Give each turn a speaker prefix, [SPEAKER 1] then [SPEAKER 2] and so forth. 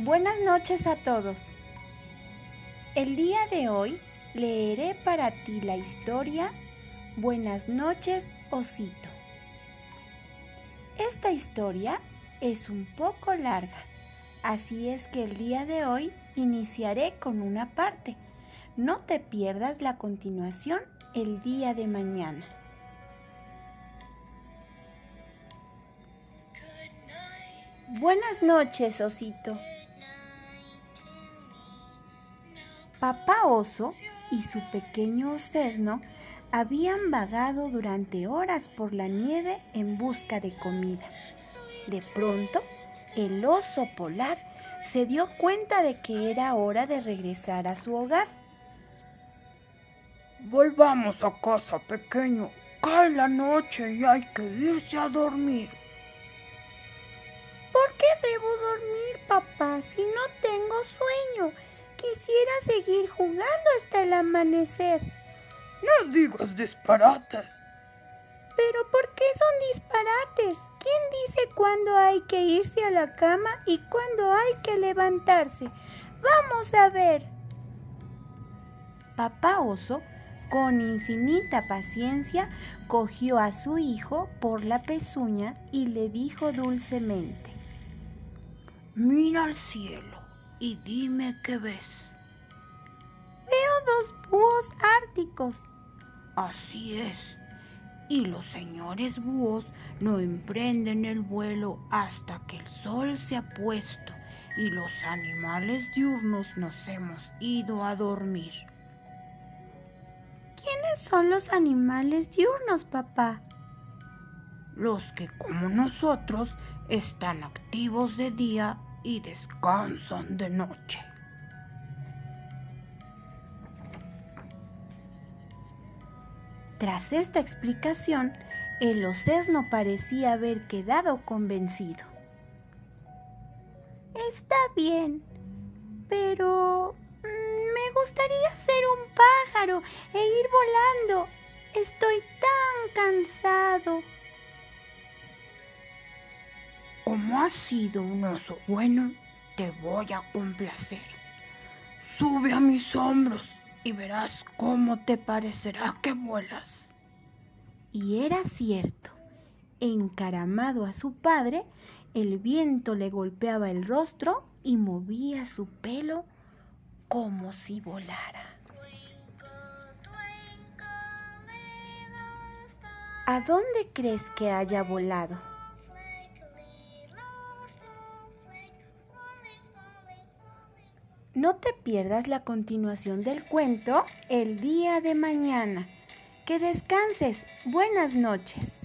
[SPEAKER 1] Buenas noches a todos. El día de hoy leeré para ti la historia Buenas noches, osito. Esta historia es un poco larga, así es que el día de hoy iniciaré con una parte. No te pierdas la continuación el día de mañana. Buenas noches, osito. Papá oso y su pequeño osesno habían vagado durante horas por la nieve en busca de comida. De pronto, el oso polar se dio cuenta de que era hora de regresar a su hogar.
[SPEAKER 2] Volvamos a casa, pequeño. Cae la noche y hay que irse a dormir.
[SPEAKER 3] ¿Por qué debo dormir, papá, si no tengo sueño? Quisiera seguir jugando hasta el amanecer.
[SPEAKER 2] No digas disparates.
[SPEAKER 3] ¿Pero por qué son disparates? ¿Quién dice cuándo hay que irse a la cama y cuándo hay que levantarse? Vamos a ver.
[SPEAKER 1] Papá oso, con infinita paciencia, cogió a su hijo por la pezuña y le dijo dulcemente,
[SPEAKER 2] Mira al cielo y dime qué ves. Así es. Y los señores búhos no emprenden el vuelo hasta que el sol se ha puesto y los animales diurnos nos hemos ido a dormir.
[SPEAKER 3] ¿Quiénes son los animales diurnos, papá?
[SPEAKER 2] Los que como nosotros están activos de día y descansan de noche.
[SPEAKER 1] Tras esta explicación, el osesno parecía haber quedado convencido.
[SPEAKER 3] Está bien, pero mm, me gustaría ser un pájaro e ir volando. Estoy tan cansado.
[SPEAKER 2] Como has sido un oso bueno, te voy a complacer. Sube a mis hombros y verás cómo te parecerá que vuelas.
[SPEAKER 1] Y era cierto. Encaramado a su padre, el viento le golpeaba el rostro y movía su pelo como si volara. ¿A dónde crees que haya volado? No te pierdas la continuación del cuento el día de mañana. Que descanses. Buenas noches.